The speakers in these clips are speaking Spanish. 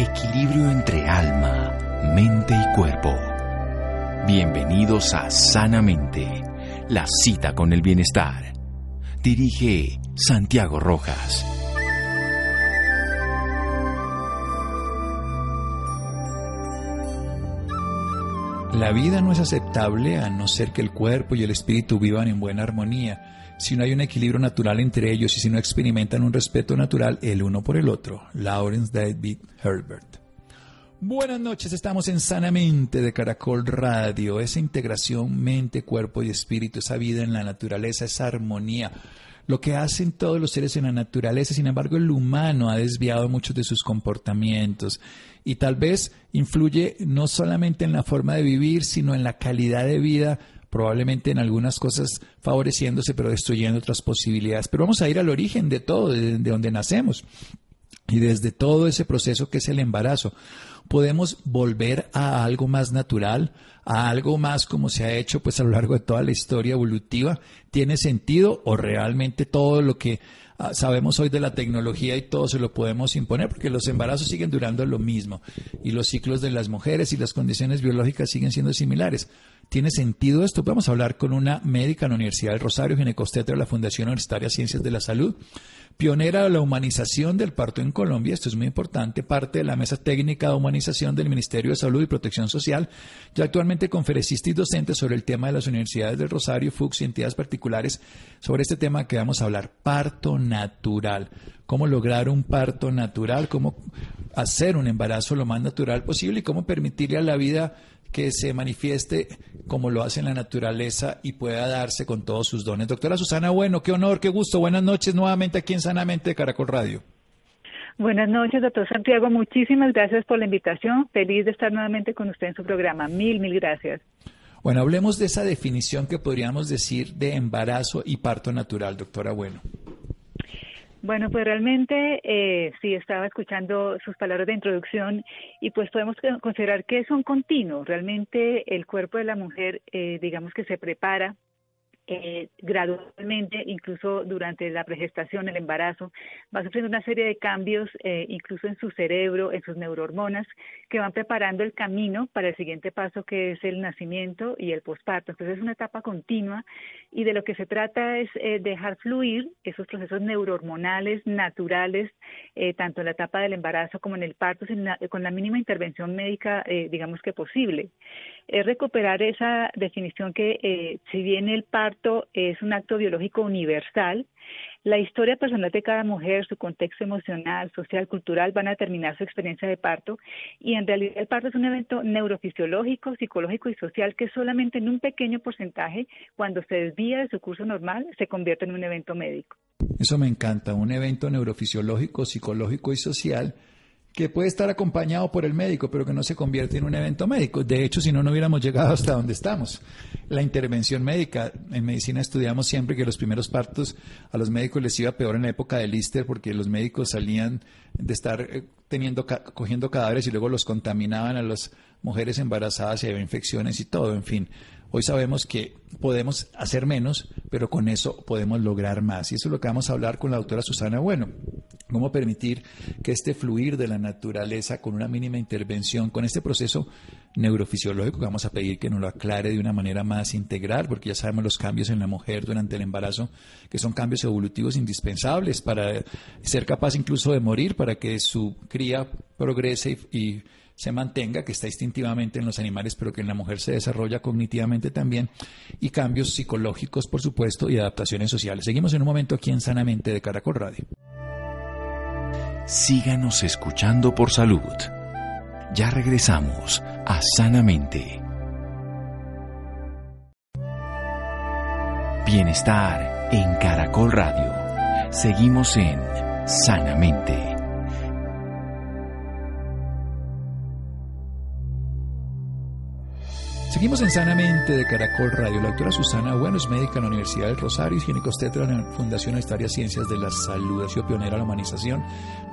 Equilibrio entre alma, mente y cuerpo. Bienvenidos a Sanamente, la cita con el bienestar. Dirige Santiago Rojas. La vida no es aceptable a no ser que el cuerpo y el espíritu vivan en buena armonía, si no hay un equilibrio natural entre ellos y si no experimentan un respeto natural el uno por el otro. Lawrence David Herbert. Buenas noches, estamos en Sanamente de Caracol Radio, esa integración mente, cuerpo y espíritu, esa vida en la naturaleza, esa armonía lo que hacen todos los seres en la naturaleza. Sin embargo, el humano ha desviado muchos de sus comportamientos y tal vez influye no solamente en la forma de vivir, sino en la calidad de vida, probablemente en algunas cosas favoreciéndose, pero destruyendo otras posibilidades. Pero vamos a ir al origen de todo, de, donde nacemos. Y desde todo ese proceso que es el embarazo, podemos volver a algo más natural, a algo más como se ha hecho pues a lo largo de toda la historia evolutiva, ¿tiene sentido o realmente todo lo que ah, sabemos hoy de la tecnología y todo se lo podemos imponer? Porque los embarazos siguen durando lo mismo y los ciclos de las mujeres y las condiciones biológicas siguen siendo similares. ¿Tiene sentido esto? Vamos a hablar con una médica en la Universidad del Rosario, ginecostetra de la Fundación Universitaria Ciencias de la Salud, pionera de la humanización del parto en Colombia, esto es muy importante, parte de la Mesa Técnica de Humanización del Ministerio de Salud y Protección Social, y actualmente conferencista y docente sobre el tema de las universidades del Rosario, FUCS y entidades particulares sobre este tema que vamos a hablar, parto natural, cómo lograr un parto natural, cómo hacer un embarazo lo más natural posible y cómo permitirle a la vida que se manifieste como lo hace en la naturaleza y pueda darse con todos sus dones. Doctora Susana Bueno, qué honor, qué gusto. Buenas noches nuevamente aquí en Sanamente de Caracol Radio. Buenas noches, doctor Santiago. Muchísimas gracias por la invitación. Feliz de estar nuevamente con usted en su programa. Mil, mil gracias. Bueno, hablemos de esa definición que podríamos decir de embarazo y parto natural, doctora Bueno. Bueno, pues realmente eh, sí estaba escuchando sus palabras de introducción y pues podemos considerar que son continuos. Realmente el cuerpo de la mujer, eh, digamos que se prepara eh, gradualmente, incluso durante la pregestación, el embarazo, va sufriendo una serie de cambios, eh, incluso en su cerebro, en sus neurohormonas, que van preparando el camino para el siguiente paso que es el nacimiento y el posparto. Entonces es una etapa continua y de lo que se trata es eh, dejar fluir esos procesos neurohormonales naturales, eh, tanto en la etapa del embarazo como en el parto, con la mínima intervención médica, digamos que posible es recuperar esa definición que eh, si bien el parto es un acto biológico universal, la historia personal de cada mujer, su contexto emocional, social, cultural van a determinar su experiencia de parto y en realidad el parto es un evento neurofisiológico, psicológico y social que solamente en un pequeño porcentaje, cuando se desvía de su curso normal, se convierte en un evento médico. Eso me encanta, un evento neurofisiológico, psicológico y social que puede estar acompañado por el médico, pero que no se convierte en un evento médico. De hecho, si no, no hubiéramos llegado hasta donde estamos. La intervención médica, en medicina estudiamos siempre que los primeros partos a los médicos les iba peor en la época del Lister, porque los médicos salían de estar eh, teniendo, cogiendo cadáveres y luego los contaminaban a las mujeres embarazadas y había infecciones y todo, en fin. Hoy sabemos que podemos hacer menos, pero con eso podemos lograr más. Y eso es lo que vamos a hablar con la doctora Susana Bueno. Cómo permitir que este fluir de la naturaleza con una mínima intervención, con este proceso neurofisiológico vamos a pedir que nos lo aclare de una manera más integral, porque ya sabemos los cambios en la mujer durante el embarazo, que son cambios evolutivos indispensables para ser capaz incluso de morir, para que su cría progrese y se mantenga, que está instintivamente en los animales, pero que en la mujer se desarrolla cognitivamente también, y cambios psicológicos, por supuesto, y adaptaciones sociales. Seguimos en un momento aquí en Sanamente de Caracol Radio. Síganos escuchando por salud. Ya regresamos a Sanamente. Bienestar en Caracol Radio. Seguimos en Sanamente. Seguimos en Sanamente de Caracol Radio. La doctora Susana Bueno es médica en la Universidad del Rosario y ginecostetra en la Fundación Universitaria Ciencias de la Salud. Ha sido pionera en la humanización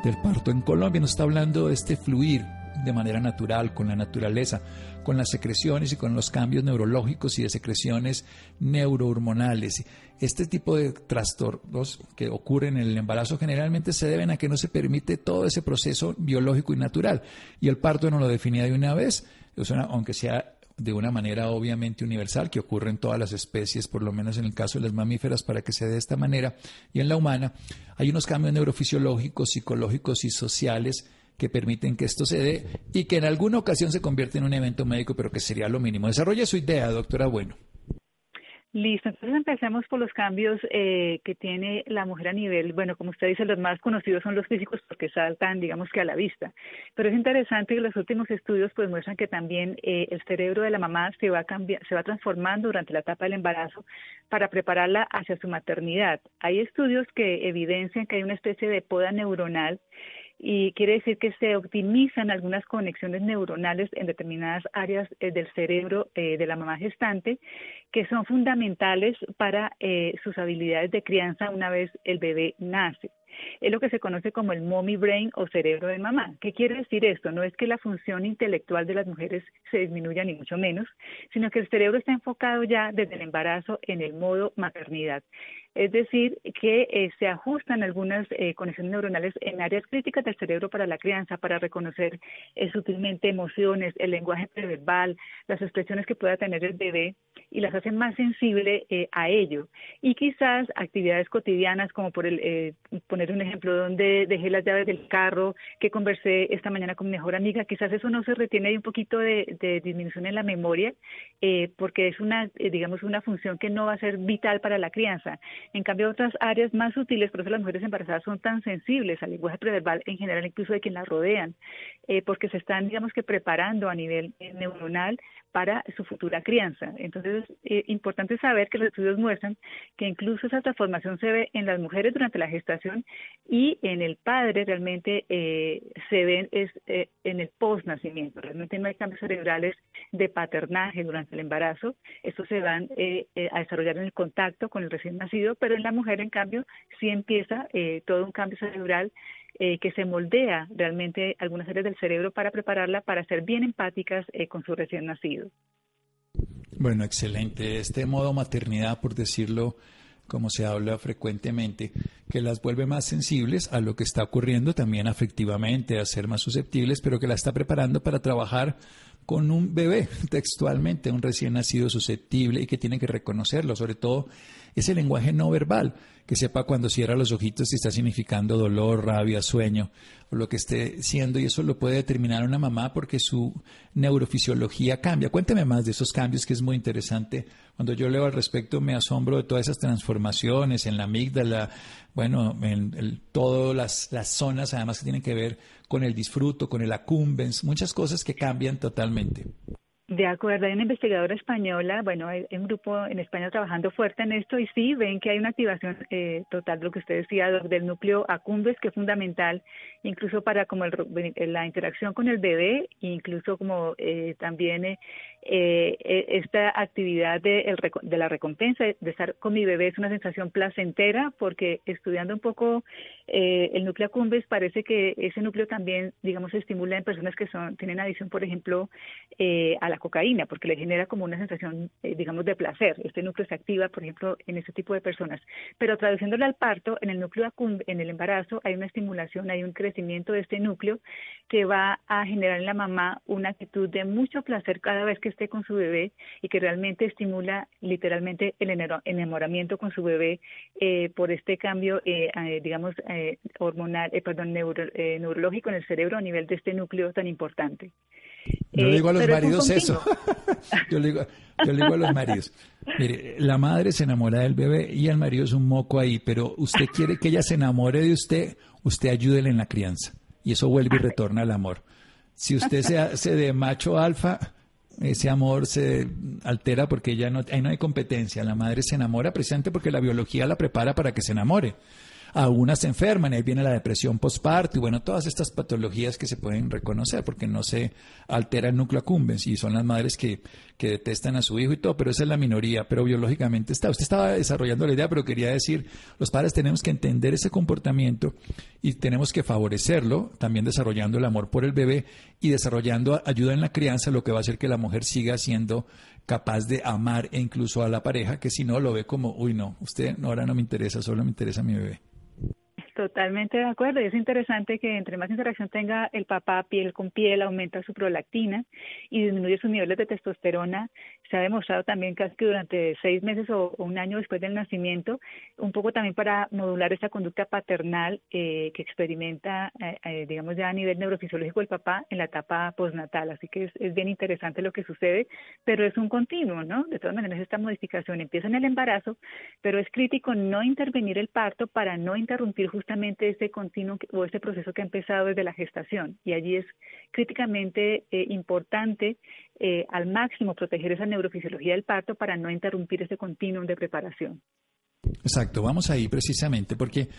del parto en Colombia. Nos está hablando de este fluir de manera natural, con la naturaleza, con las secreciones y con los cambios neurológicos y de secreciones neurohormonales. Este tipo de trastornos que ocurren en el embarazo generalmente se deben a que no se permite todo ese proceso biológico y natural. Y el parto no lo definía de una vez, aunque sea de una manera obviamente universal que ocurre en todas las especies, por lo menos en el caso de las mamíferas, para que se dé de esta manera, y en la humana, hay unos cambios neurofisiológicos, psicológicos y sociales que permiten que esto se dé y que en alguna ocasión se convierte en un evento médico, pero que sería lo mínimo. Desarrolla su idea, doctora Bueno. Listo, entonces empecemos por los cambios eh, que tiene la mujer a nivel, bueno, como usted dice, los más conocidos son los físicos porque saltan, digamos que a la vista, pero es interesante que los últimos estudios pues muestran que también eh, el cerebro de la mamá se va, se va transformando durante la etapa del embarazo para prepararla hacia su maternidad. Hay estudios que evidencian que hay una especie de poda neuronal y quiere decir que se optimizan algunas conexiones neuronales en determinadas áreas eh, del cerebro eh, de la mamá gestante que son fundamentales para eh, sus habilidades de crianza una vez el bebé nace. Es lo que se conoce como el mommy brain o cerebro de mamá. ¿Qué quiere decir esto? No es que la función intelectual de las mujeres se disminuya ni mucho menos, sino que el cerebro está enfocado ya desde el embarazo en el modo maternidad es decir, que eh, se ajustan algunas eh, conexiones neuronales en áreas críticas del cerebro para la crianza, para reconocer eh, sutilmente emociones, el lenguaje preverbal, las expresiones que pueda tener el bebé y las hacen más sensible a ello. Y quizás actividades cotidianas como por el, poner un ejemplo donde dejé las llaves del carro, que conversé esta mañana con mi mejor amiga, quizás eso no se retiene, hay un poquito de, de disminución en la memoria, porque es una, digamos, una función que no va a ser vital para la crianza. En cambio, otras áreas más sutiles, por eso las mujeres embarazadas son tan sensibles al lenguaje preverbal en general, incluso de quien las rodean, eh, porque se están, digamos que, preparando a nivel eh, neuronal para su futura crianza. Entonces, es eh, importante saber que los estudios muestran que incluso esa transformación se ve en las mujeres durante la gestación y en el padre realmente eh, se ven es, eh, en el post-nacimiento. Realmente no hay cambios cerebrales de paternaje durante el embarazo. Estos se van a desarrollar en el contacto con el recién nacido, pero en la mujer, en cambio, sí empieza todo un cambio cerebral eh, que se moldea realmente algunas áreas del cerebro para prepararla para ser bien empáticas eh, con su recién nacido. Bueno, excelente. Este modo maternidad, por decirlo como se habla frecuentemente, que las vuelve más sensibles a lo que está ocurriendo también afectivamente, a ser más susceptibles, pero que la está preparando para trabajar con un bebé, textualmente, un recién nacido susceptible y que tiene que reconocerlo, sobre todo ese lenguaje no verbal, que sepa cuando cierra los ojitos si está significando dolor, rabia, sueño o lo que esté siendo y eso lo puede determinar una mamá porque su neurofisiología cambia. Cuénteme más de esos cambios que es muy interesante. Cuando yo leo al respecto me asombro de todas esas transformaciones en la amígdala, bueno, en todas las, zonas además que tienen que ver con el disfruto, con el accumbens, muchas cosas que cambian totalmente. De acuerdo, hay una investigadora española, bueno, hay un grupo en España trabajando fuerte en esto y sí ven que hay una activación eh, total, lo que usted decía, del núcleo accumbens, que es fundamental incluso para como la interacción con el bebé, incluso como eh, también eh, eh, esta actividad de, de, la recompensa, de estar con mi bebé, es una sensación placentera, porque estudiando un poco eh, el núcleo accumbens, parece que ese núcleo también, digamos, se estimula en personas que son tienen adicción, por ejemplo, eh, a la cocaína, porque le genera como una sensación, eh, digamos, de placer. Este núcleo se activa, por ejemplo, en ese tipo de personas. Pero traduciéndolo al parto, en el núcleo en el embarazo, hay una estimulación, hay un crecimiento de este núcleo que va a generar en la mamá una actitud de mucho placer cada vez que esté con su bebé y que realmente estimula literalmente el enamoramiento con su bebé eh, por este cambio, eh, eh, digamos, hormonal, perdón, neurológico en el cerebro a nivel de este núcleo tan importante. Yo le digo a los maridos eso. yo, le digo, yo le digo a los maridos. Mire, la madre se enamora del bebé y el marido es un moco ahí, pero usted quiere que ella se enamore de usted, usted ayúdele en la crianza. Y eso vuelve y retorna al amor. Si usted se hace de macho alfa, ese amor se altera porque ya no, ahí no hay competencia. La madre se enamora precisamente porque la biología la prepara para que se enamore. algunas se enferman ahí viene la depresión postparto y bueno, todas estas patologías que se pueden reconocer porque no se altera el núcleo accumbens y son las madres que, que detestan a su hijo y todo, pero esa es la minoría, pero biológicamente está. Usted estaba desarrollando la idea, pero quería decir, los padres tenemos que entender ese comportamiento y tenemos que favorecerlo, también desarrollando el amor por el bebé y desarrollando ayuda en la crianza, lo que va a hacer que la mujer siga siendo capaz de amar e incluso a la pareja, que si no lo ve como, uy, no, usted ahora no me interesa, solo me interesa mi bebé. Totalmente de acuerdo. Y es interesante que entre más interacción tenga el papá piel con piel, aumenta su prolactina y disminuye sus niveles de testosterona. Se ha demostrado también casi que durante seis meses o, un año después del nacimiento, un poco también para modular esa conducta paternal eh, que experimenta, eh, eh, digamos, ya a nivel neurofisiológico el papá en la etapa postnatal. Así que es, es bien interesante lo que sucede, pero es un continuo, ¿no? De todas maneras, esta modificación empieza en el embarazo, pero es crítico no intervenir el parto para no interrumpir justamente justamente este continuo o este proceso que ha empezado desde la gestación. Y allí es críticamente eh, importante eh, al máximo proteger esa neurofisiología del parto para no interrumpir ese continuum de preparación. Exacto, vamos ahí precisamente porque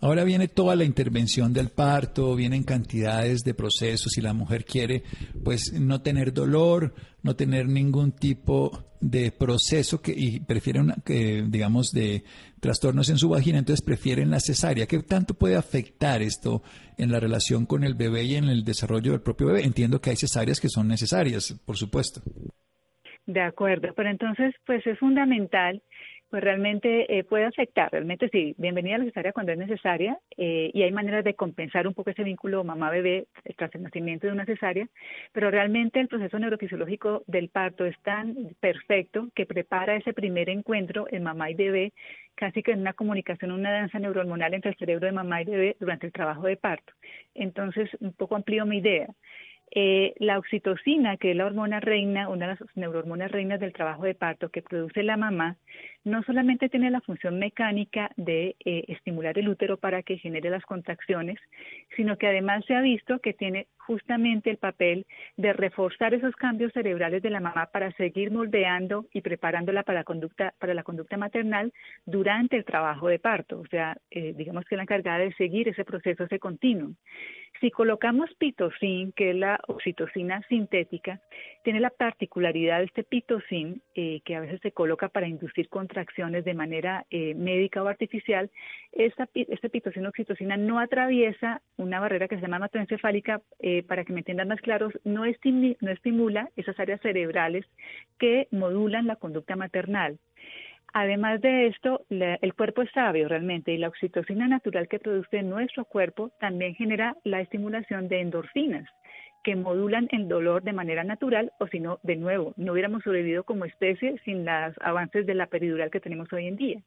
ahora viene toda la intervención del parto, vienen cantidades de procesos y la mujer quiere pues no tener dolor, no tener ningún tipo de proceso que y prefieren que digamos de trastornos en su vagina, entonces prefieren la cesárea. ¿Qué tanto puede afectar esto en la relación con el bebé y en el desarrollo del propio bebé? Entiendo que hay cesáreas que son necesarias, por supuesto. De acuerdo, pero entonces pues es fundamental pues realmente eh, puede afectar, realmente sí, bienvenida a la cesárea cuando es necesaria eh, y hay maneras de compensar un poco ese vínculo mamá-bebé tras el nacimiento de una cesárea, pero realmente el proceso neurofisiológico del parto es tan perfecto que prepara ese primer encuentro en mamá y bebé casi que en una comunicación, una danza neurohormonal entre el cerebro de mamá y bebé durante el trabajo de parto. Entonces, un poco amplío mi idea. Eh, la oxitocina, que es la hormona reina, una de las neurohormonas reinas del trabajo de parto que produce la mamá, no solamente tiene la función mecánica de eh, estimular el útero para que genere las contracciones, sino que además se ha visto que tiene justamente el papel de reforzar esos cambios cerebrales de la mamá para seguir moldeando y preparándola para la conducta, para la conducta maternal durante el trabajo de parto. O sea, eh, digamos que la encargada de seguir ese proceso, ese continuo. Si colocamos pitocin, que es la oxitocina sintética, tiene la particularidad de este pitocin, eh, que a veces se coloca para inducir contracciones de manera eh, médica o artificial, esta, este pitocin oxitocina no atraviesa una barrera que se llama hematoencefálica, eh, para que me entiendan más claros, no, no estimula esas áreas cerebrales que modulan la conducta maternal. Además de esto, el cuerpo es sabio realmente y la oxitocina natural que produce nuestro cuerpo también genera la estimulación de endorfinas que modulan el dolor de manera natural o si no, de nuevo, no hubiéramos sobrevivido como especie sin los avances de la peridural que tenemos hoy en día.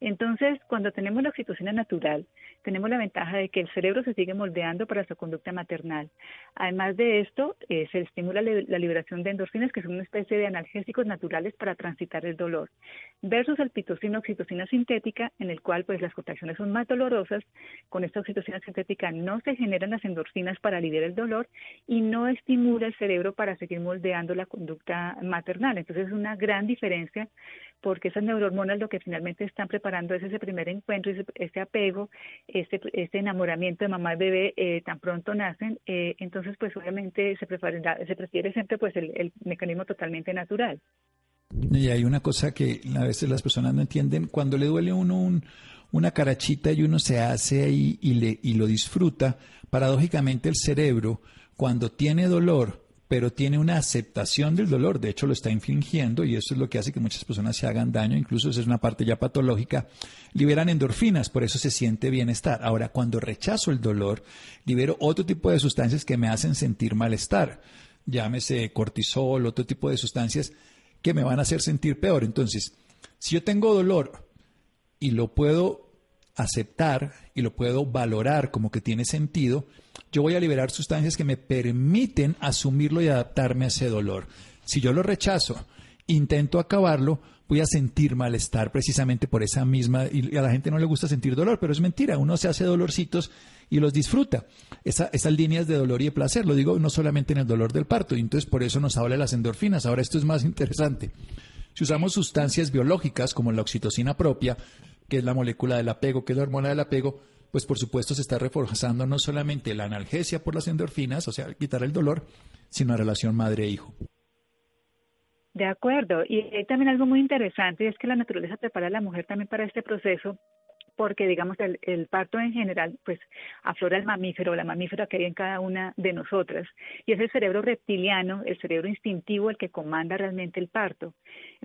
Entonces, cuando tenemos la oxitocina natural, tenemos la ventaja de que el cerebro se sigue moldeando para su conducta maternal. Además de esto, eh, se estimula la liberación de endorfinas, que son una especie de analgésicos naturales para transitar el dolor, versus el pitocina oxitocina sintética, en el cual pues las contracciones son más dolorosas. Con esta oxitocina sintética no se generan las endorfinas para aliviar el dolor y no estimula el cerebro para seguir moldeando la conducta maternal. Entonces, es una gran diferencia porque esas neurohormonas lo que finalmente están preparando es ese primer encuentro, ese, apego, ese, ese, enamoramiento de mamá y bebé eh, tan pronto nacen, eh, entonces pues obviamente se, se prefiere siempre pues el, mecanismo totalmente natural. Y hay una cosa que a veces las personas no entienden, cuando le duele a uno una carachita y uno se hace ahí y, le, y lo disfruta, paradójicamente el cerebro, cuando tiene dolor, pero tiene una aceptación del dolor, de hecho lo está infligiendo y eso es lo que hace que muchas personas se hagan daño, incluso esa es una parte ya patológica, liberan endorfinas, por eso se siente bienestar. Ahora, cuando rechazo el dolor, libero otro tipo de sustancias que me hacen sentir malestar, llámese cortisol, otro tipo de sustancias que me van a hacer sentir peor. Entonces, si yo tengo dolor y lo puedo aceptar y lo puedo valorar como que tiene sentido, yo voy a liberar sustancias que me permiten asumirlo y adaptarme a ese dolor. Si yo lo rechazo, intento acabarlo, voy a sentir malestar precisamente por esa misma, y a la gente no le gusta sentir dolor, pero es mentira, uno se hace dolorcitos y los disfruta. esas líneas de dolor y de placer, lo digo no solamente en el dolor del parto, y entonces por eso nos habla de las endorfinas. Ahora esto es más interesante. Si usamos sustancias biológicas como la oxitocina propia, que es la molécula del apego, que es la hormona del apego, pues por supuesto se está reforzando no solamente la analgesia por las endorfinas, o sea, quitar el dolor, sino la relación madre-hijo. De acuerdo. Y hay también algo muy interesante, es que la naturaleza prepara a la mujer también para este proceso porque digamos el, el, parto en general pues aflora el mamífero, la mamífera que hay en cada una de nosotras y es el cerebro reptiliano, el cerebro instintivo el que comanda realmente el parto.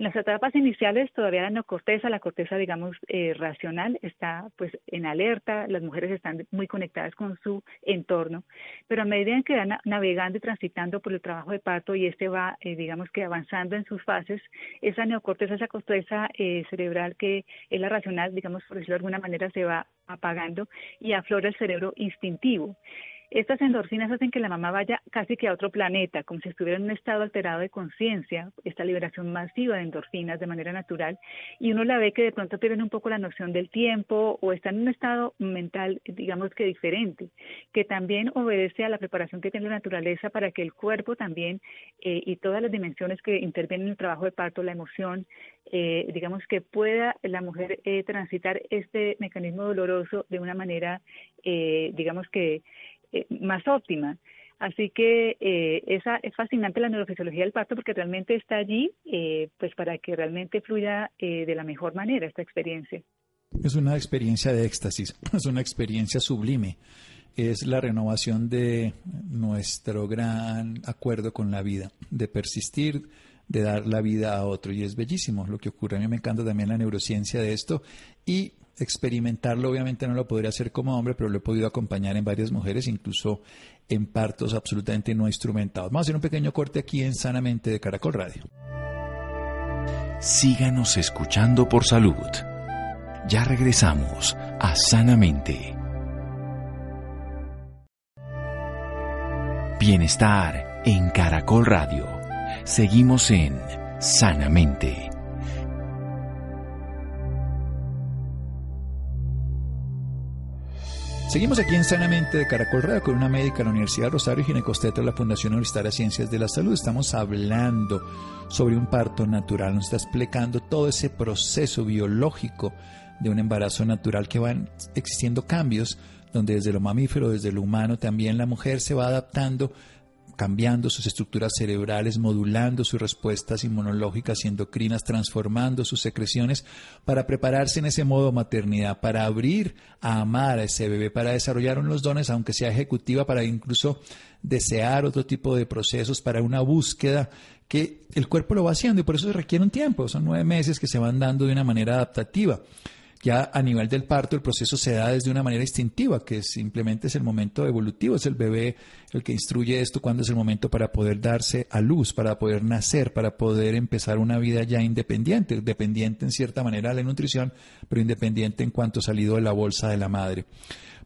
En las etapas iniciales todavía la neocorteza, la corteza digamos eh, racional está pues en alerta, las mujeres están muy conectadas con su entorno, pero a medida en que van navegando y transitando por el trabajo de parto y este va eh, digamos que avanzando en sus fases, esa neocorteza, esa corteza eh, cerebral que es la racional, digamos por decirlo de alguna manera se va apagando y aflora el cerebro instintivo. Estas endorfinas hacen que la mamá vaya casi que a otro planeta, como si estuviera en un estado alterado de conciencia, esta liberación masiva de endorfinas de manera natural, y uno la ve que de pronto pierden un poco la noción del tiempo o está en un estado mental, digamos que diferente, que también obedece a la preparación que tiene la naturaleza para que el cuerpo también eh, y todas las dimensiones que intervienen en el trabajo de parto, la emoción, eh, digamos que pueda la mujer eh, transitar este mecanismo doloroso de una manera, digamos que eh, más óptima. Así que eh, esa, es fascinante la neurofisiología del parto porque realmente está allí eh, pues para que realmente fluya de la mejor manera esta experiencia. Es una experiencia de éxtasis, es una experiencia sublime. Es la renovación de nuestro gran acuerdo con la vida, de persistir, de dar la vida a otro. Y es bellísimo lo que ocurre. A mí me encanta también la neurociencia de esto. Y experimentarlo, obviamente no lo podría hacer como hombre, pero lo he podido acompañar en varias mujeres, incluso en partos absolutamente no instrumentados. Vamos a hacer un pequeño corte aquí en Sanamente de Caracol Radio. Síganos escuchando por salud. Ya regresamos a Sanamente. Bienestar en Caracol Radio. Seguimos en Sanamente. Seguimos aquí en Sanamente de Caracol Radio con una médica de la Universidad Rosario Ginecosteta de la Fundación Universitaria de Ciencias de la Salud. Estamos hablando sobre un parto natural. Nos está explicando todo ese proceso biológico de un embarazo natural que van existiendo cambios donde desde lo mamífero, desde lo humano, también la mujer se va adaptando cambiando sus estructuras cerebrales, modulando sus respuestas inmunológicas y endocrinas, transformando sus secreciones para prepararse en ese modo maternidad, para abrir a amar a ese bebé, para desarrollar unos dones, aunque sea ejecutiva, para incluso desear otro tipo de procesos, para una búsqueda que el cuerpo lo va haciendo y por eso se requiere un tiempo, son nueve meses que se van dando de una manera adaptativa. Ya a nivel del parto el proceso se da desde una manera instintiva, que simplemente es el momento evolutivo, es el bebé el que instruye esto cuando es el momento para poder darse a luz, para poder nacer, para poder empezar una vida ya independiente, dependiente en cierta manera de la nutrición, pero independiente en cuanto salido de la bolsa de la madre.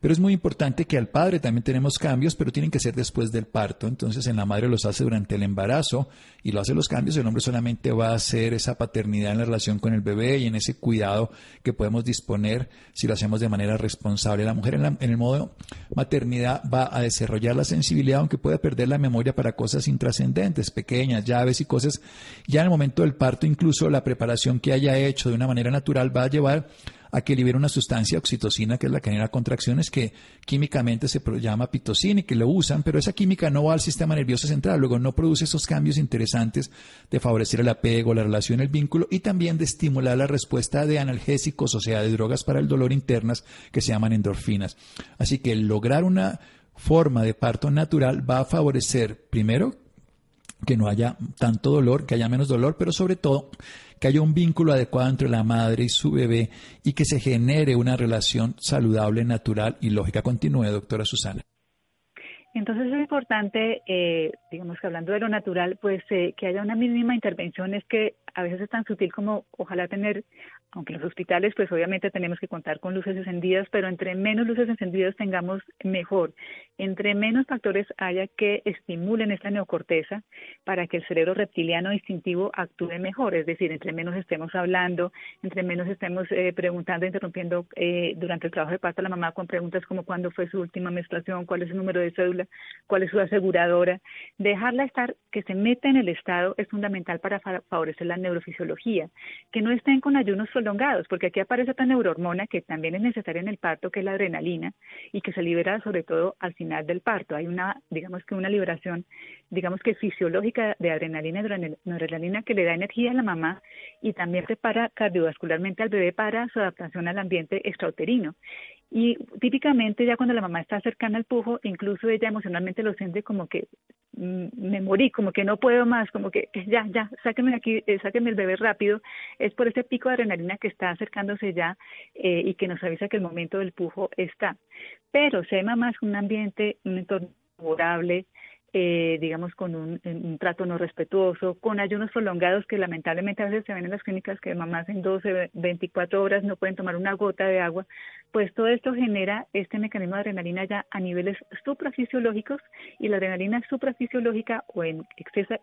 Pero es muy importante que al padre también tenemos cambios, pero tienen que ser después del parto. Entonces en la madre los hace durante el embarazo y lo hace los cambios. El hombre solamente va a hacer esa paternidad en la relación con el bebé y en ese cuidado que podemos disponer si lo hacemos de manera responsable. La mujer en, el modo maternidad va a desarrollar la sensibilidad, aunque pueda perder la memoria para cosas intrascendentes, pequeñas, llaves y cosas. Ya en el momento del parto, incluso la preparación que haya hecho de una manera natural va a llevar a que libera una sustancia oxitocina, que es la que genera contracciones, que químicamente se llama pitocina y que lo usan, pero esa química no va al sistema nervioso central, luego no produce esos cambios interesantes de favorecer el apego, la relación, el vínculo y también de estimular la respuesta de analgésicos, o sea, de drogas para el dolor internas que se llaman endorfinas. Así que lograr una forma de parto natural va a favorecer, primero, que no haya tanto dolor, que haya menos dolor, pero sobre todo que haya un vínculo adecuado entre la madre y su bebé y que se genere una relación saludable, natural y lógica. Continúe, doctora Susana. Entonces es importante, eh, digamos que hablando de lo natural, pues eh, que haya una mínima intervención, es que a veces es tan sutil como ojalá tener, aunque los hospitales pues obviamente tenemos que contar con luces encendidas, pero entre menos luces encendidas tengamos mejor, Entre menos factores haya que estimulen esta neocorteza para que el cerebro reptiliano instintivo actúe mejor, es decir, entre menos estemos hablando, entre menos estemos eh, preguntando, interrumpiendo eh, durante el trabajo de parto a la mamá con preguntas como cuándo fue su última menstruación, cuál es su número de cédula, cuál es su aseguradora, dejarla estar, que se meta en el estado es fundamental para favorecer la neurofisiología, que no estén con ayunos prolongados, porque aquí aparece otra neurohormona que también es necesaria en el parto, que es la adrenalina, y que se libera sobre todo al final del parto. Hay una, digamos que una liberación, digamos que fisiológica de adrenalina y noradrenalina que le da energía a la mamá y también prepara cardiovascularmente al bebé para su adaptación al ambiente extrauterino. Y típicamente ya cuando la mamá está cercana al pujo, incluso ella emocionalmente lo siente como que mm, me morí, como que no puedo más, como que ya, ya, sáqueme aquí, eh, sáqueme el bebé rápido. Es por ese pico de adrenalina que está acercándose ya eh, y que nos avisa que el momento del pujo está. Pero si hay mamás un ambiente, un entorno favorable, eh, digamos, con un, trato no respetuoso, con ayunos prolongados que lamentablemente a veces se ven en las clínicas que mamás en 12, 24 horas no pueden tomar una gota de agua, pues todo esto genera este mecanismo de adrenalina ya a niveles suprafisiológicos y la adrenalina suprafisiológica o en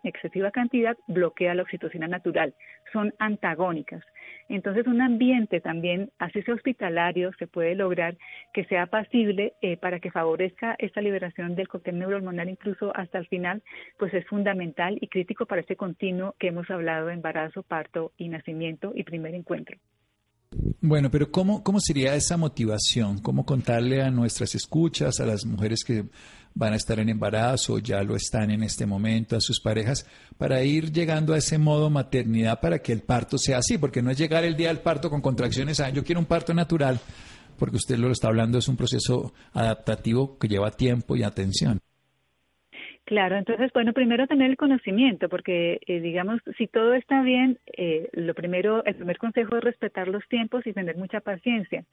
excesiva cantidad bloquea la oxitocina natural, son antagónicas. Entonces, un ambiente también, así sea hospitalario, se puede lograr que sea pasible eh, para que favorezca esta liberación del cóctel neurohormonal incluso hasta el final, pues es fundamental y crítico para este continuo que hemos hablado de embarazo, parto y nacimiento y primer encuentro. Bueno, pero ¿cómo, ¿cómo sería esa motivación? ¿Cómo contarle a nuestras escuchas, a las mujeres que van a estar en embarazo, ya lo están en este momento, a sus parejas, para ir llegando a ese modo maternidad para que el parto sea así? Porque no es llegar el día del parto con contracciones, ah, yo quiero un parto natural, porque usted lo está hablando, es un proceso adaptativo que lleva tiempo y atención. Claro, entonces, bueno, primero tener el conocimiento, porque, eh, digamos, si todo está bien, eh, lo primero, el primer consejo es respetar los tiempos y tener mucha paciencia.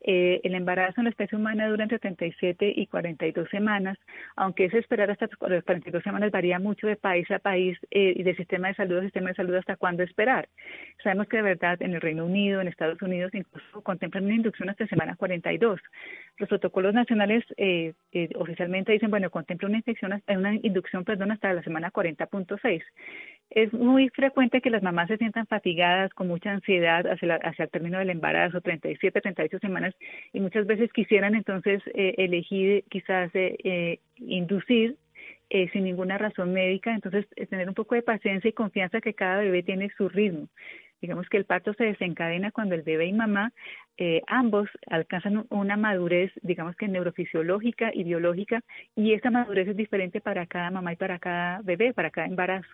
Eh, el embarazo en la especie humana dura entre 37 y 42 semanas, aunque es esperar hasta las 42 semanas varía mucho de país a país y de sistema de salud a sistema de salud hasta cuándo esperar. Sabemos que de verdad en el Reino Unido, en Estados Unidos, incluso contemplan una inducción hasta semana 42. Los protocolos nacionales oficialmente dicen, bueno, contempla una, infección, una inducción perdón, hasta la semana 40.6 es muy frecuente que las mamás se sientan fatigadas, con mucha ansiedad hacia, hacia el término del embarazo, 37, 38 semanas, y muchas veces quisieran entonces eh, elegir quizás eh, eh, inducir sin ninguna razón médica, entonces tener un poco de paciencia y confianza que cada bebé tiene su ritmo. Digamos que el parto se desencadena cuando el bebé y mamá ambos alcanzan una madurez, digamos que neurofisiológica y biológica, y esa madurez es diferente para cada mamá y para cada bebé, para cada embarazo.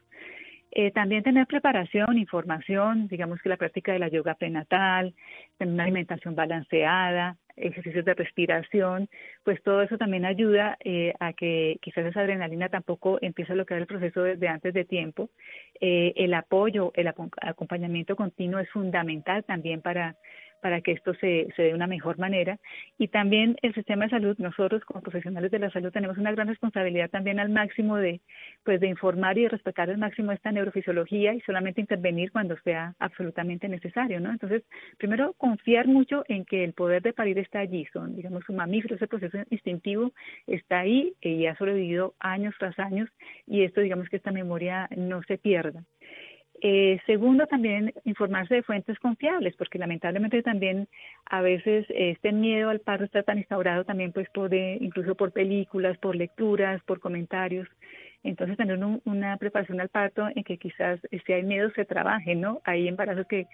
Eh, también tener preparación, información, digamos que la práctica de la yoga prenatal, tener una alimentación balanceada, ejercicios de respiración, pues todo eso también ayuda eh, a que quizás esa adrenalina tampoco empiece a bloquear el proceso desde antes de tiempo. Eh, el apoyo, el acompañamiento continuo es fundamental también para para que esto se, se dé de una mejor manera. Y también el sistema de salud, nosotros como profesionales de la salud tenemos una gran responsabilidad también al máximo de, pues, de informar y de respetar al máximo esta neurofisiología y solamente intervenir cuando sea absolutamente necesario, ¿no? Entonces, primero, confiar mucho en que el poder de parir está allí, son, digamos, un mamífero, ese proceso instintivo está ahí y ha sobrevivido años tras años y esto, digamos, que esta memoria no se pierda. Eh, segundo, también informarse de fuentes confiables, porque lamentablemente también a veces este miedo al parto está tan instaurado también pues por incluso por películas, por lecturas, por comentarios. Entonces tener una preparación al parto en que quizás si hay miedo se trabaje, ¿no? Hay embarazos que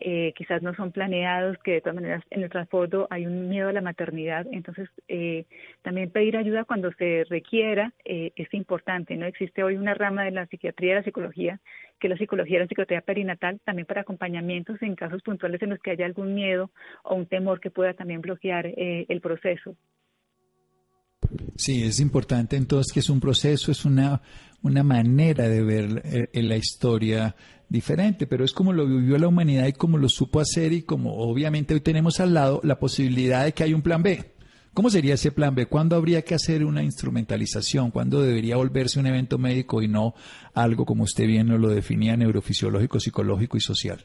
eh, quizás no son planeados, que de todas maneras en el transporte hay un miedo a la maternidad, entonces eh, también pedir ayuda cuando se requiera eh, es importante, ¿no? Existe hoy una rama de la psiquiatría y la psicología, que la psicología la psicología perinatal, también para acompañamientos en casos puntuales en los que haya algún miedo o un temor que pueda también bloquear el proceso. Sí, es importante entonces que es un proceso, es una, una manera de ver la historia diferente, pero es como lo vivió la humanidad y como lo supo hacer y como obviamente hoy tenemos al lado la posibilidad de que hay un plan B. ¿Cómo sería ese plan B? ¿Cuándo habría que hacer una instrumentalización? ¿Cuándo debería volverse un evento médico y no algo como usted bien nos lo definía, neurofisiológico, psicológico y social?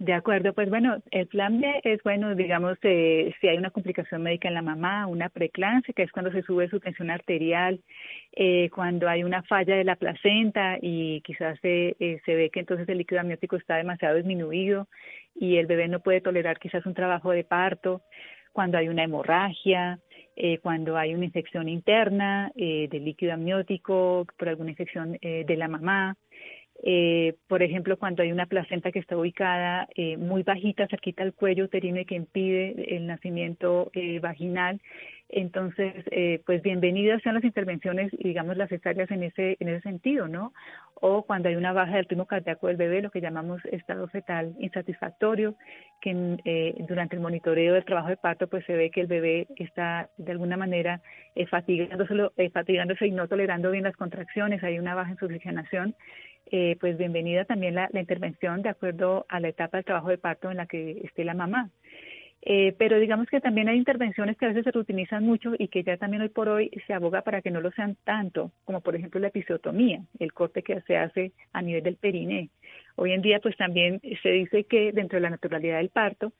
De acuerdo, pues bueno, el plan es bueno, digamos, eh, si hay una complicación médica en la mamá, una preeclampsia, que es cuando se sube su tensión arterial, eh, cuando hay una falla de la placenta y quizás se, eh, se ve que entonces el líquido amniótico está demasiado disminuido y el bebé no puede tolerar quizás un trabajo de parto, cuando hay una hemorragia, eh, cuando hay una infección interna eh, del líquido amniótico por alguna infección eh, de la mamá, eh, por ejemplo, cuando hay una placenta que está ubicada eh, muy bajita, cerquita al cuello uterino y que impide el nacimiento eh, vaginal. Entonces, eh, pues bienvenidas sean las intervenciones, digamos, las cesáreas en ese, en ese sentido, ¿no? O cuando hay una baja del ritmo cardíaco del bebé, lo que llamamos estado fetal insatisfactorio, que eh, durante el monitoreo del trabajo de parto, pues se ve que el bebé está de alguna manera fatigándose, fatigándose y no tolerando bien las contracciones, hay una baja en su oxigenación eh, pues bienvenida también la, la, intervención de acuerdo a la etapa del trabajo de parto en la que esté la mamá. Eh, pero digamos que también hay intervenciones que a veces se reutilizan mucho y que ya también hoy por hoy se aboga para que no lo sean tanto, como por ejemplo la episiotomía, el corte que se hace a nivel del periné. Hoy en día pues también se dice que dentro de la naturalidad del parto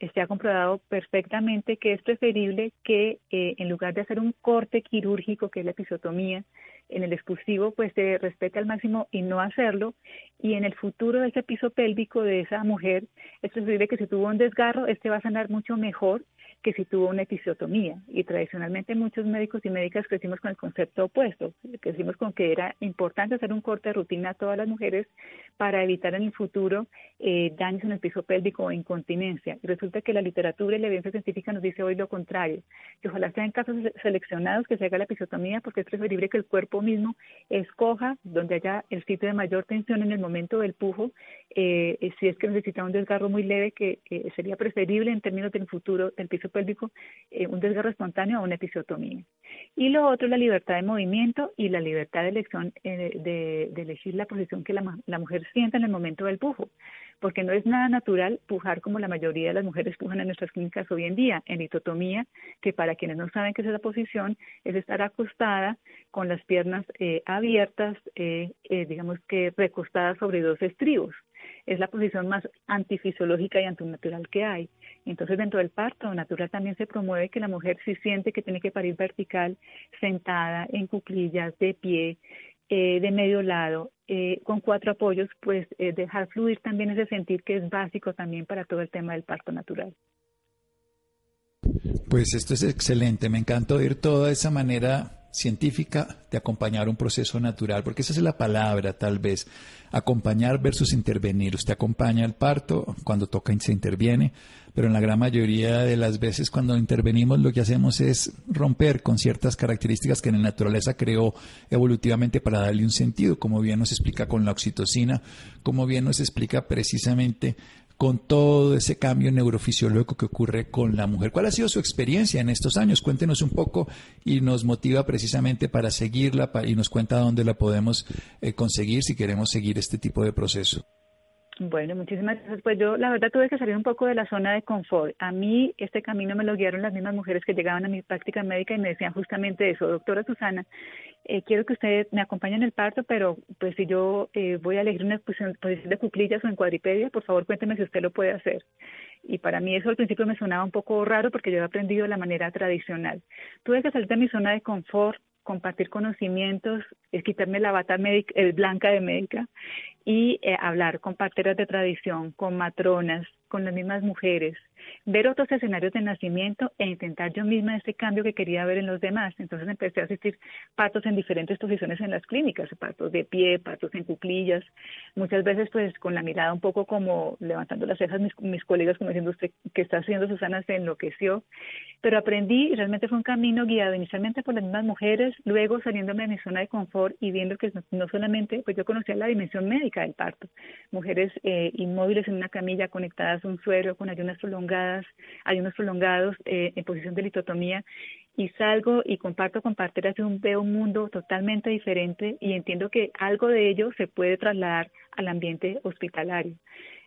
eh, se ha comprobado perfectamente que es preferible que eh, en lugar de hacer un corte quirúrgico, que es la episiotomía, en el expulsivo pues se respete al máximo y no hacerlo. Y en el futuro de ese piso pélvico de esa mujer es preferible que si tuvo un desgarro este va a sanar mucho mejor que si tuvo una episiotomía. Y tradicionalmente muchos médicos y médicas crecimos con el concepto opuesto, crecimos con que era importante hacer un corte de rutina a todas las mujeres para evitar en el futuro eh, daños en el piso pélvico o incontinencia. Y resulta que la literatura y la evidencia científica nos dice hoy lo contrario, que ojalá sean casos seleccionados que se haga la episiotomía porque es preferible que el cuerpo mismo escoja donde haya el sitio de mayor tensión en el momento del pujo, eh, si es que necesita un desgarro muy leve, que eh, sería preferible en términos del futuro del piso pélvico eh, un desgarro espontáneo o una episiotomía. Y lo otro la libertad de movimiento y la libertad de elección eh, de, elegir la posición que la, la mujer sienta en el momento del pujo, porque no es nada natural pujar como la mayoría de las mujeres pujan en nuestras clínicas hoy en día, en litotomía, que para quienes no saben qué es esa posición, es estar acostada con las piernas eh, abiertas, eh, digamos que recostadas sobre dos estribos es la posición más antifisiológica y antinatural que hay. Entonces, dentro del parto natural también se promueve que la mujer si siente que tiene que parir vertical, sentada, en cuclillas, de pie, eh, de medio lado, eh, con cuatro apoyos, pues eh, dejar fluir también ese sentir que es básico también para todo el tema del parto natural. Pues esto es excelente, me encanta oír toda esa manera científica de acompañar un proceso natural, porque esa es la palabra tal vez, acompañar versus intervenir. Usted acompaña el parto, cuando toca se interviene, pero en la gran mayoría de las veces cuando intervenimos lo que hacemos es romper con ciertas características que la naturaleza creó evolutivamente para darle un sentido, como bien nos explica con la oxitocina, como bien nos explica precisamente con todo ese cambio neurofisiológico que ocurre con la mujer. ¿Cuál ha sido su experiencia en estos años? Cuéntenos un poco y nos motiva precisamente para seguirla y nos cuenta dónde la podemos eh, conseguir si queremos seguir este tipo de proceso. Bueno, muchísimas gracias. Pues yo la verdad tuve que salir un poco de la zona de confort. A mí este camino me lo guiaron las mismas mujeres que llegaban a mi práctica médica y me decían justamente eso, doctora Susana, eh, quiero que usted me acompañe en el parto, pero pues si yo eh, voy a elegir una posición, posición de cuclillas o en cuadripedia, por favor cuénteme si usted lo puede hacer. Y para mí eso al principio me sonaba un poco raro porque yo he aprendido de la manera tradicional. Tuve que salir de mi zona de confort, compartir conocimientos, es quitarme la bata médica, el blanca de médica y eh, hablar con parteras de tradición, con matronas, con las mismas mujeres, ver otros escenarios de nacimiento e intentar yo misma ese cambio que quería ver en los demás. Entonces empecé a asistir partos en diferentes posiciones en las clínicas, partos de pie, partos en cuclillas, muchas veces pues con la mirada un poco como levantando las cejas mis, mis colegas como diciendo usted que está haciendo Susana se enloqueció, pero aprendí y realmente fue un camino guiado inicialmente por las mismas mujeres, luego saliéndome de mi zona de confort y viendo que no, solamente, pues yo conocía la dimensión médica del parto, mujeres eh, inmóviles en una camilla conectadas a un suelo con ayunas prolongadas, ayunos prolongados eh, en posición de litotomía y salgo y comparto con parteras veo un mundo totalmente diferente y entiendo que algo de ello se puede trasladar al ambiente hospitalario.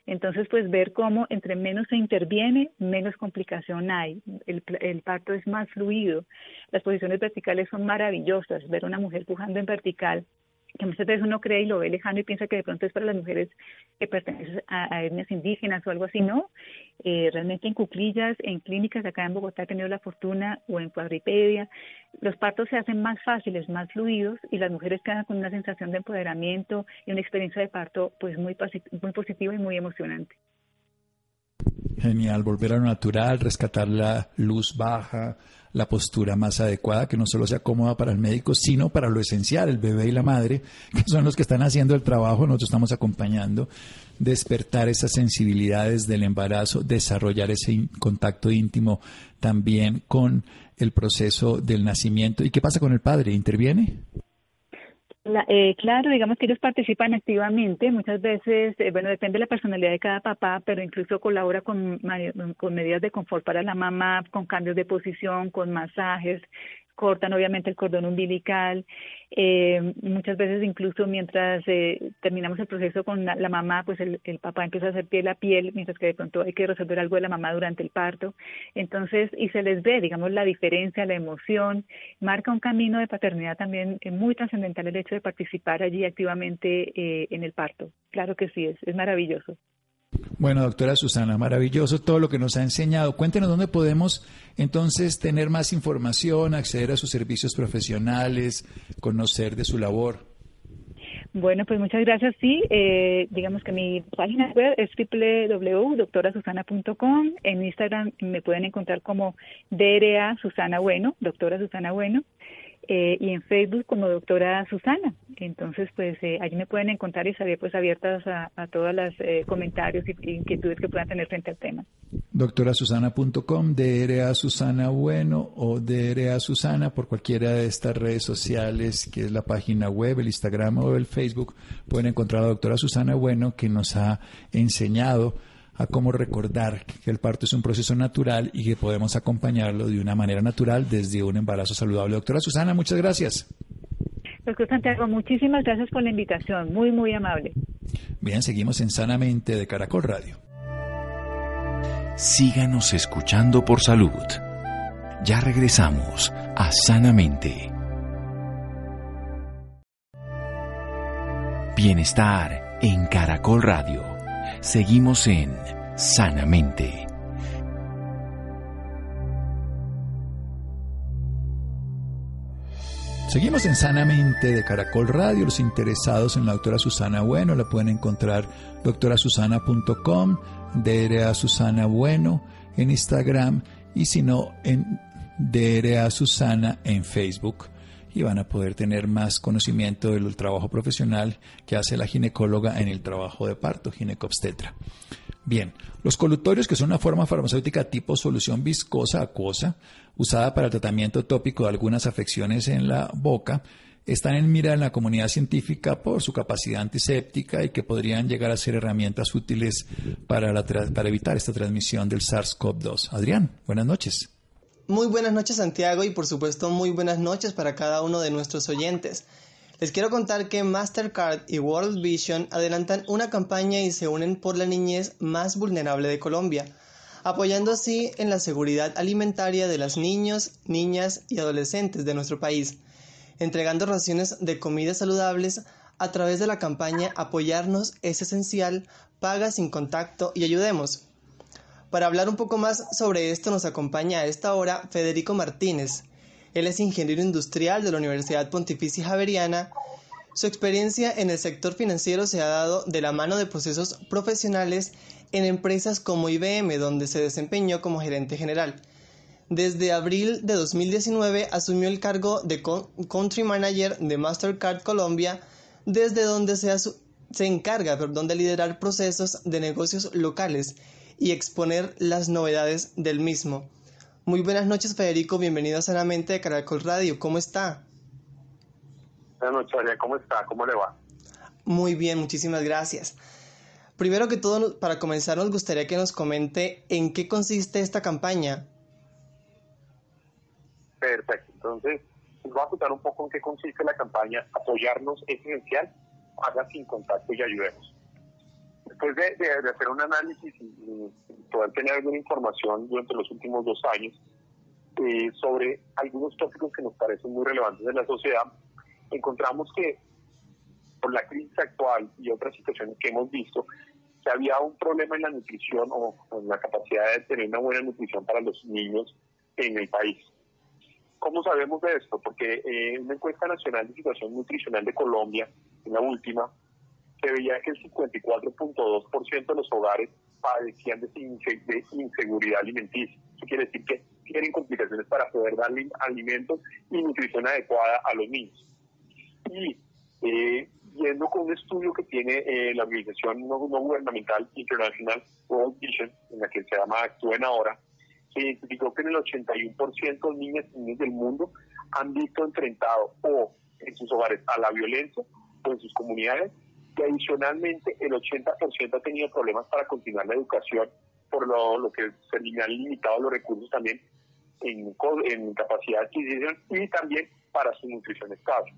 Entonces, pues ver cómo entre menos se interviene, menos complicación hay. El, el, parto es más fluido. Las posiciones verticales son maravillosas. Ver una mujer pujando en vertical que muchas veces uno cree y lo ve lejano y piensa que de pronto es para las mujeres que pertenecen a, etnias indígenas o algo así, no. Eh, realmente en cuclillas, en clínicas acá en Bogotá he tenido la fortuna o en cuadripedia, los partos se hacen más fáciles, más fluidos y las mujeres quedan con una sensación de empoderamiento y una experiencia de parto pues muy, muy positiva y muy emocionante. Genial, volver a lo natural, rescatar la luz baja, la postura más adecuada, que no solo sea cómoda para el médico, sino para lo esencial, el bebé y la madre, que son los que están haciendo el trabajo, nosotros estamos acompañando, despertar esas sensibilidades del embarazo, desarrollar ese contacto íntimo también con el proceso del nacimiento. ¿Y qué pasa con el padre? ¿Interviene? Eh, claro, digamos que ellos participan activamente, muchas veces, eh, bueno, depende de la personalidad de cada papá, pero incluso colabora con, con medidas de confort para la mamá, con cambios de posición, con masajes, cortan obviamente el cordón umbilical. Eh, muchas veces incluso mientras eh, terminamos el proceso con la, mamá, pues el, papá empieza a hacer piel a piel, mientras que de pronto hay que resolver algo de la mamá durante el parto. Entonces, y se les ve, digamos, la diferencia, la emoción, marca un camino de paternidad también eh, muy trascendental el hecho de participar allí activamente en el parto. Claro que sí, es, es maravilloso. Bueno, doctora Susana, maravilloso todo lo que nos ha enseñado. Cuéntenos dónde podemos entonces tener más información, acceder a sus servicios profesionales, conocer de su labor. Bueno, pues muchas gracias. Sí, eh, digamos que mi página web es www.doctorasusana.com. En Instagram me pueden encontrar como DRA Susana Bueno, doctora Susana Bueno. Eh, y en Facebook como doctora Susana. Entonces, pues eh, allí me pueden encontrar y estaré pues abiertas a, a todos los eh, comentarios y inquietudes que puedan tener frente al tema. Doctorasusana.com, DRA Susana Bueno o DRA Susana por cualquiera de estas redes sociales, que es la página web, el Instagram o el Facebook, pueden encontrar a doctora Susana Bueno que nos ha enseñado a cómo recordar que el parto es un proceso natural y que podemos acompañarlo de una manera natural desde un embarazo saludable. Doctora Susana, muchas gracias. Doctor Santiago, muchísimas gracias por la invitación, muy, muy amable. Bien, seguimos en Sanamente de Caracol Radio. Síganos escuchando por salud. Ya regresamos a Sanamente. Bienestar en Caracol Radio. Seguimos en Sanamente. Seguimos en Sanamente de Caracol Radio. Los interesados en la doctora Susana Bueno la pueden encontrar doctorasusana.com, DRA Susana Bueno en Instagram y si no en DRA Susana en Facebook y van a poder tener más conocimiento del trabajo profesional que hace la ginecóloga en el trabajo de parto, ginecobstetra. Bien, los colutorios, que son una forma farmacéutica tipo solución viscosa acuosa, usada para el tratamiento tópico de algunas afecciones en la boca, están en mira en la comunidad científica por su capacidad antiséptica y que podrían llegar a ser herramientas útiles para, para evitar esta transmisión del SARS-CoV-2. Adrián, buenas noches. Muy buenas noches Santiago y por supuesto muy buenas noches para cada uno de nuestros oyentes. Les quiero contar que Mastercard y World Vision adelantan una campaña y se unen por la niñez más vulnerable de Colombia, apoyando así en la seguridad alimentaria de los niños, niñas y adolescentes de nuestro país, entregando raciones de comida saludables a través de la campaña Apoyarnos es esencial, paga sin contacto y ayudemos. Para hablar un poco más sobre esto nos acompaña a esta hora Federico Martínez. Él es ingeniero industrial de la Universidad Pontificia Javeriana. Su experiencia en el sector financiero se ha dado de la mano de procesos profesionales en empresas como IBM, donde se desempeñó como gerente general. Desde abril de 2019 asumió el cargo de Country Manager de Mastercard Colombia, desde donde se, encarga perdón, de liderar procesos de negocios locales y exponer las novedades del mismo. Muy buenas noches, Federico. Bienvenido a Sanamente de Caracol Radio. ¿Cómo está? Buenas noches, ¿Cómo está? ¿Cómo le va? Muy bien, muchísimas gracias. Primero que todo, para comenzar, nos gustaría que nos comente en qué consiste esta campaña. Perfecto. Entonces, les voy a contar un poco en qué consiste la campaña. Apoyarnos es esencial. Haga sin contacto y ayudemos después de, hacer un análisis y, poder tener alguna información durante los últimos dos años eh, sobre algunos tópicos que nos parecen muy relevantes en la sociedad, encontramos que por la crisis actual y otras situaciones que hemos visto, que había un problema en la nutrición o en la capacidad de tener una buena nutrición para los niños en el país. ¿Cómo sabemos de esto? Porque eh, una encuesta nacional de situación nutricional de Colombia, en la última, se veía que el 54.2% de los hogares padecían de, inseguridad alimenticia. Eso quiere decir que tienen complicaciones para poder darle alimentos y nutrición adecuada a los niños. Y eh, con un estudio que tiene eh, la organización no, gubernamental internacional World Vision, en la que se llama Actúen Ahora, se identificó que en el 81% de niñas y niños del mundo han visto enfrentado o en sus hogares a la violencia o en sus comunidades y adicionalmente el 80% ha tenido problemas para continuar la educación por lo, que se han limitado los recursos también en, en capacidad de adquisición y también para su nutrición estable.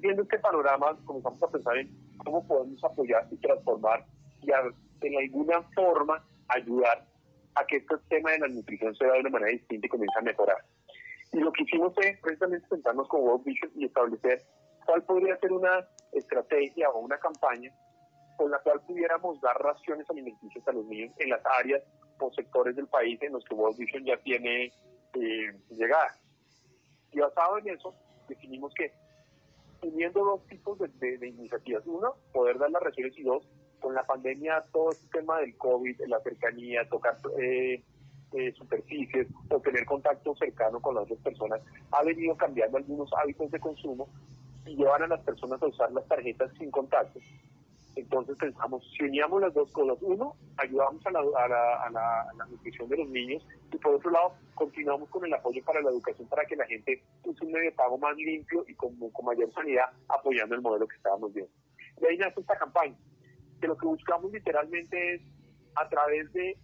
viendo este panorama, comenzamos a pensar en cómo podemos apoyar y transformar y de alguna forma ayudar a que este tema de la nutrición se vea de una manera distinta y comience a mejorar. Y lo que hicimos fue precisamente sentarnos con World Vision y establecer cuál podría ser una estrategia o una campaña con la cual pudiéramos dar raciones alimenticias a los niños en las áreas o sectores del país en los que World Vision ya tiene eh, llegada. Y basado en eso, definimos que uniendo dos tipos de, iniciativas. Uno, poder dar las raciones y dos, con la pandemia, todo este tema del COVID, la cercanía, tocar eh, eh, superficies o tener contacto cercano con las otras personas, ha venido cambiando algunos hábitos de consumo y llevan a las personas a usar las tarjetas sin contacto. Entonces pensamos, si uníamos las dos cosas, uno, ayudamos a la, a, la, nutrición de los niños y por otro lado, continuamos con el apoyo para la educación para que la gente use un medio de pago más limpio y con, con mayor sanidad apoyando el modelo que estábamos viendo. Y ahí nace esta campaña, que lo que buscamos literalmente es a través de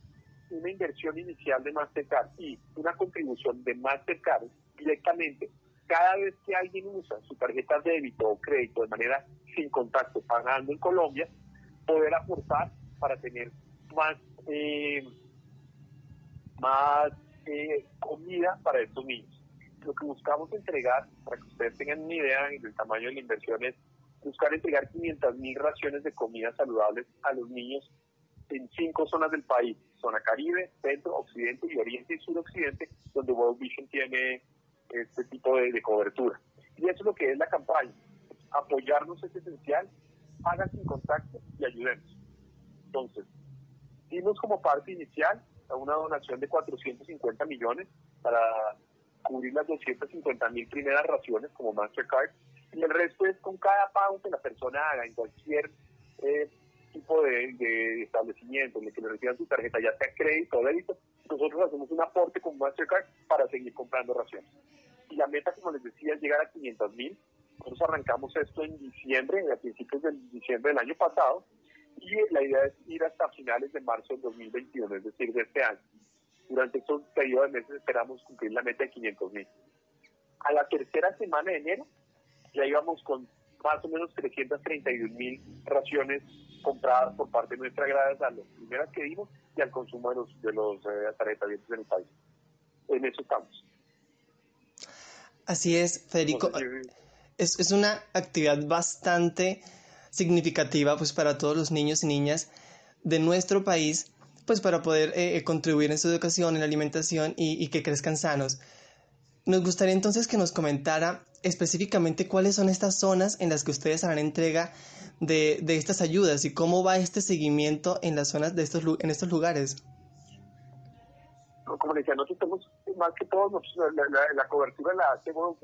una inversión inicial de Mastercard y una contribución de Mastercard directamente cada vez que alguien usa su tarjeta de débito o crédito de manera sin contacto pagando en Colombia, poder aportar para tener más, eh, más eh, comida para estos niños. Lo que buscamos entregar, para que ustedes tengan una idea del tamaño de la inversión, es buscar entregar 500 mil raciones de comida saludables a los niños en cinco zonas del país, zona Caribe, Centro, Occidente y Oriente y Suroccidente, donde World Vision tiene este tipo de, cobertura. Y eso es lo que es la campaña. Apoyarnos es esencial, hagan sin contacto y ayudemos. Entonces, dimos como parte inicial una donación de 450 millones para cubrir las 250 mil primeras raciones como Mastercard y el resto es con cada pago que la persona haga en cualquier eh, tipo de, establecimiento en el que le reciban su tarjeta, ya sea crédito o débito, nosotros hacemos un aporte con Mastercard para seguir comprando raciones. Y la meta, como les decía, es llegar a 500 mil. Nosotros arrancamos esto en diciembre, a principios de diciembre del año pasado, y la idea es ir hasta finales de marzo del 2021, es decir, de este año. Durante estos periodo de meses esperamos cumplir la meta de 500 mil. A la tercera semana de enero ya íbamos con más o menos 331 mil raciones compradas por parte de nuestra gradas a las primeras que dimos y al consumo de los, de los eh, en el país. En eso estamos. Así es, Federico. Es, es, una actividad bastante significativa pues para todos los niños y niñas de nuestro país pues para poder eh, eh, contribuir en su educación, en la alimentación y, y que crezcan sanos. Nos gustaría entonces que nos comentara específicamente cuáles son estas zonas en las que ustedes harán entrega de, de estas ayudas y cómo va este seguimiento en las zonas de estos, en estos lugares. Como decía, nosotros tenemos más que todo la, cobertura la hace World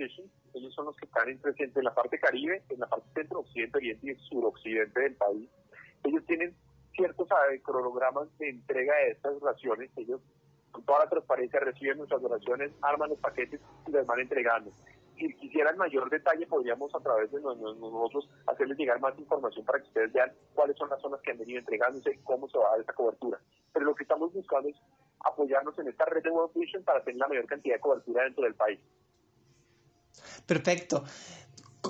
ellos son los que están en, presente en la parte caribe, en la parte centro, occidente, oriente y suroccidente del país. Ellos tienen ciertos cronogramas de entrega de estas raciones, ellos con toda la transparencia reciben nuestras donaciones, arman los paquetes y las van entregando si quisieran mayor detalle, podríamos a través de nosotros hacerles llegar más información para que ustedes vean cuáles son las zonas que han venido entregándose y cómo se va a dar esta cobertura. Pero lo que estamos buscando es apoyarnos en esta red de World Vision para tener la mayor cantidad de cobertura dentro del país. Perfecto.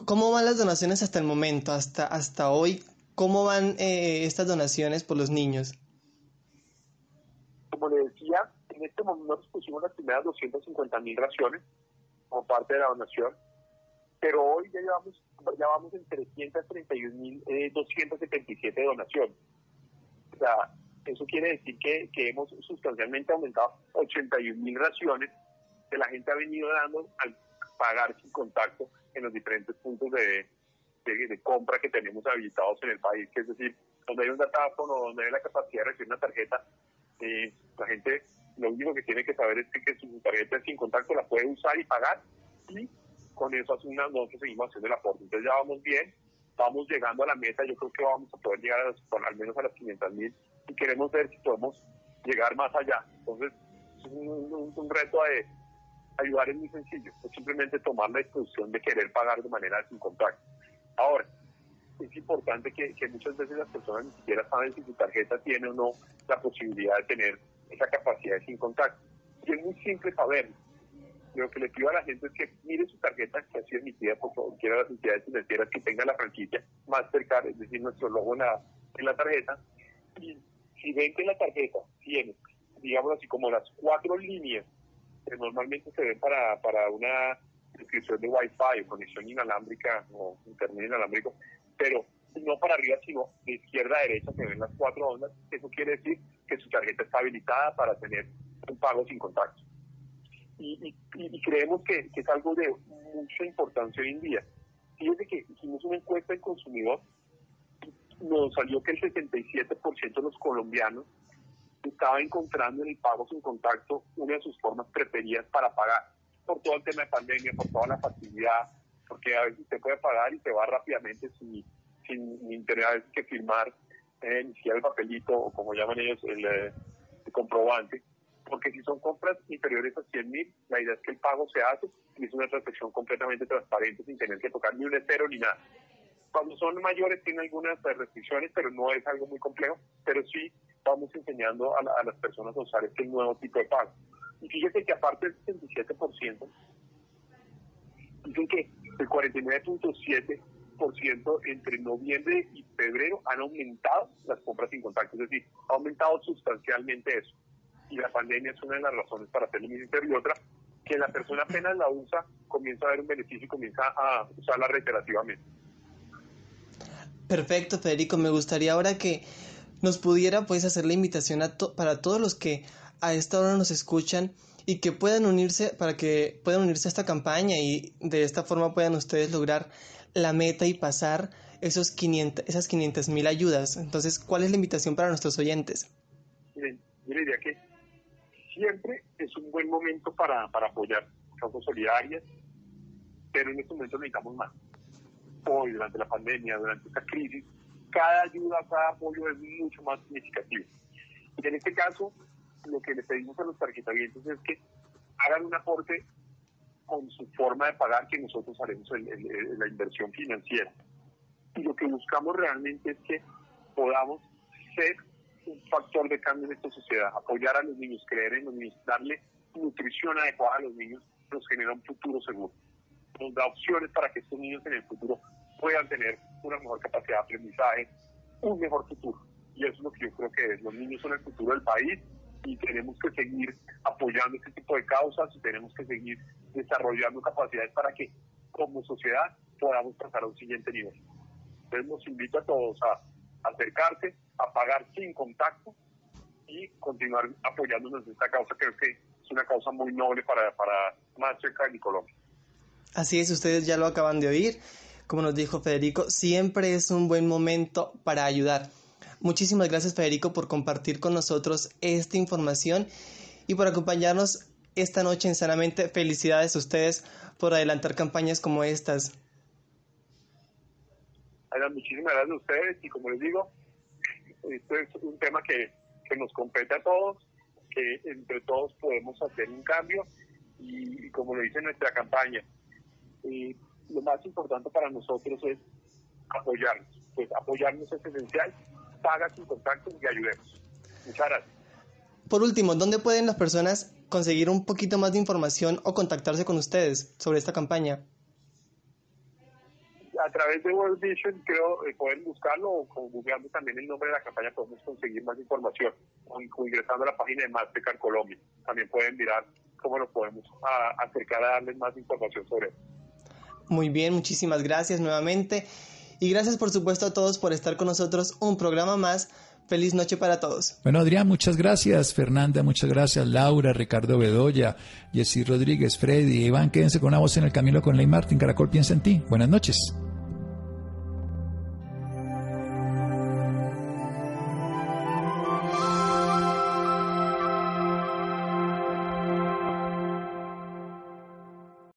¿Cómo van las donaciones hasta el momento, hasta, hasta hoy? ¿Cómo van eh, estas donaciones por los niños? Como le decía, en este momento nos pusimos las primeras 250 mil raciones como parte de la donación. pero hoy ya llevamos, ya vamos en 331.277 eh, donaciones. O sea, eso quiere decir que, que hemos sustancialmente aumentado 81.000 raciones que la gente ha venido dando al pagar sin contacto en los diferentes puntos de, de, compra que tenemos habilitados en el país, que es decir, donde hay un datáfono, donde hay la capacidad de recibir una tarjeta, eh, la gente lo único que tiene que saber es que, su tarjeta sin contacto la puede usar y pagar y con eso hace una, nosotros seguimos haciendo el aporte. Entonces ya vamos bien, vamos llegando a la meta, yo creo que vamos a poder llegar a al menos a las 500 mil y queremos ver si podemos llegar más allá. Entonces es un, un reto de ayudar es muy sencillo, es simplemente tomar la decisión de querer pagar de manera sin contacto. Ahora, es importante que, muchas veces las personas ni siquiera saben si su tarjeta tiene o no la posibilidad de tener esa capacidad de sin contacto. Y es muy simple saberlo. Lo que le pido a la gente es que mire su tarjeta que ha sido emitida por cualquiera de las entidades financieras que tenga la franquicia más cercana, es decir, nuestro logo en la, en la tarjeta. Y si ven que la tarjeta tiene, digamos así, como las cuatro líneas que normalmente se ven para, para una inscripción de Wi-Fi o conexión inalámbrica o internet inalámbrico, pero no para arriba, sino de izquierda a derecha se ven las cuatro ondas. Eso quiere decir que su tarjeta está habilitada para tener un pago sin contacto. Y, y, creemos que, que, es algo de mucha importancia hoy en día. Fíjense que hicimos una encuesta en consumidor nos salió que el 77% de los colombianos estaba encontrando en el pago sin contacto una de sus formas preferidas para pagar, por todo el tema de pandemia, por toda la facilidad, porque a veces usted puede pagar y se va rápidamente sin, sin tener que firmar eh, ni siquiera el papelito o como llaman ellos el, eh, comprobante, porque si son compras inferiores a 100 mil, la idea es que el pago se hace y es una transacción completamente transparente sin tener que tocar ni un estero ni nada. Cuando son mayores tiene algunas restricciones, pero no es algo muy complejo, pero sí vamos enseñando a, las personas a usar este nuevo tipo de pago. Y fíjese que aparte del 67%, dicen que el 49.7% entre noviembre y febrero han aumentado las compras sin contacto, es decir, ha aumentado sustancialmente eso. Y la pandemia es una de las razones para hacerlo ministerio y otra, que la persona apenas la usa, comienza a ver un beneficio y comienza a usarla reiterativamente. Perfecto, Federico. Me gustaría ahora que nos pudiera pues hacer la invitación a para todos los que a esta hora nos escuchan y que puedan unirse para que puedan unirse a esta campaña y de esta forma puedan ustedes lograr la meta y pasar esos 500, esas 500 mil ayudas. Entonces, ¿cuál es la invitación para nuestros oyentes? Miren, yo diría que siempre es un buen momento para, para apoyar causas solidarias, pero en este momento necesitamos más. Hoy, durante la pandemia, durante esta crisis, cada ayuda, cada apoyo es mucho más significativo. Y en este caso, lo que le pedimos a los tarjetavientes es que hagan un aporte con su forma de pagar que nosotros haremos la inversión financiera. Y lo que buscamos realmente es que podamos ser un factor de cambio en esta sociedad, apoyar a los niños, creer en los niños, darle nutrición adecuada a los niños, nos genera un futuro seguro. Nos da opciones para que estos niños en el futuro puedan tener una mejor capacidad de aprendizaje, un mejor futuro. Y eso es lo que yo creo que es. Los niños son el futuro del país y tenemos que seguir apoyando este tipo de causas y tenemos que seguir desarrollando capacidades para que como sociedad podamos pasar a un siguiente nivel. Entonces nos invito a todos a acercarse, a pagar sin contacto y continuar apoyándonos en esta causa. Creo que es una causa muy noble para, para Mastercard y Colombia. Así es, ustedes ya lo acaban de oír como nos dijo Federico, siempre es un buen momento para ayudar. Muchísimas gracias Federico por compartir con nosotros esta información y por acompañarnos esta noche en Sanamente. Felicidades a ustedes por adelantar campañas como estas. muchísimas gracias a ustedes y como les digo, esto es un tema que, nos compete a todos, que entre todos podemos hacer un cambio y, como lo dice nuestra campaña, eh, lo más importante para nosotros es apoyarnos. Pues apoyarnos es esencial. Paga sin contacto y ayudemos. Muchas gracias. Por último, ¿dónde pueden las personas conseguir un poquito más de información o contactarse con ustedes sobre esta campaña? A través de World Vision, creo, eh, pueden buscarlo o googleando también el nombre de la campaña podemos conseguir más información o, ingresando a la página de Mastercard Colombia. También pueden mirar cómo lo podemos acercar a darles más información sobre eso. Muy bien, muchísimas gracias nuevamente. Y gracias por supuesto a todos por estar con nosotros un programa más. Feliz noche para todos. Bueno, Adrián, muchas gracias. Fernanda, muchas gracias. Laura, Ricardo Bedoya, Jessy Rodríguez, Freddy, Iván, quédense con una voz en el camino con Ley Martín. Caracol piensa en ti. Buenas noches.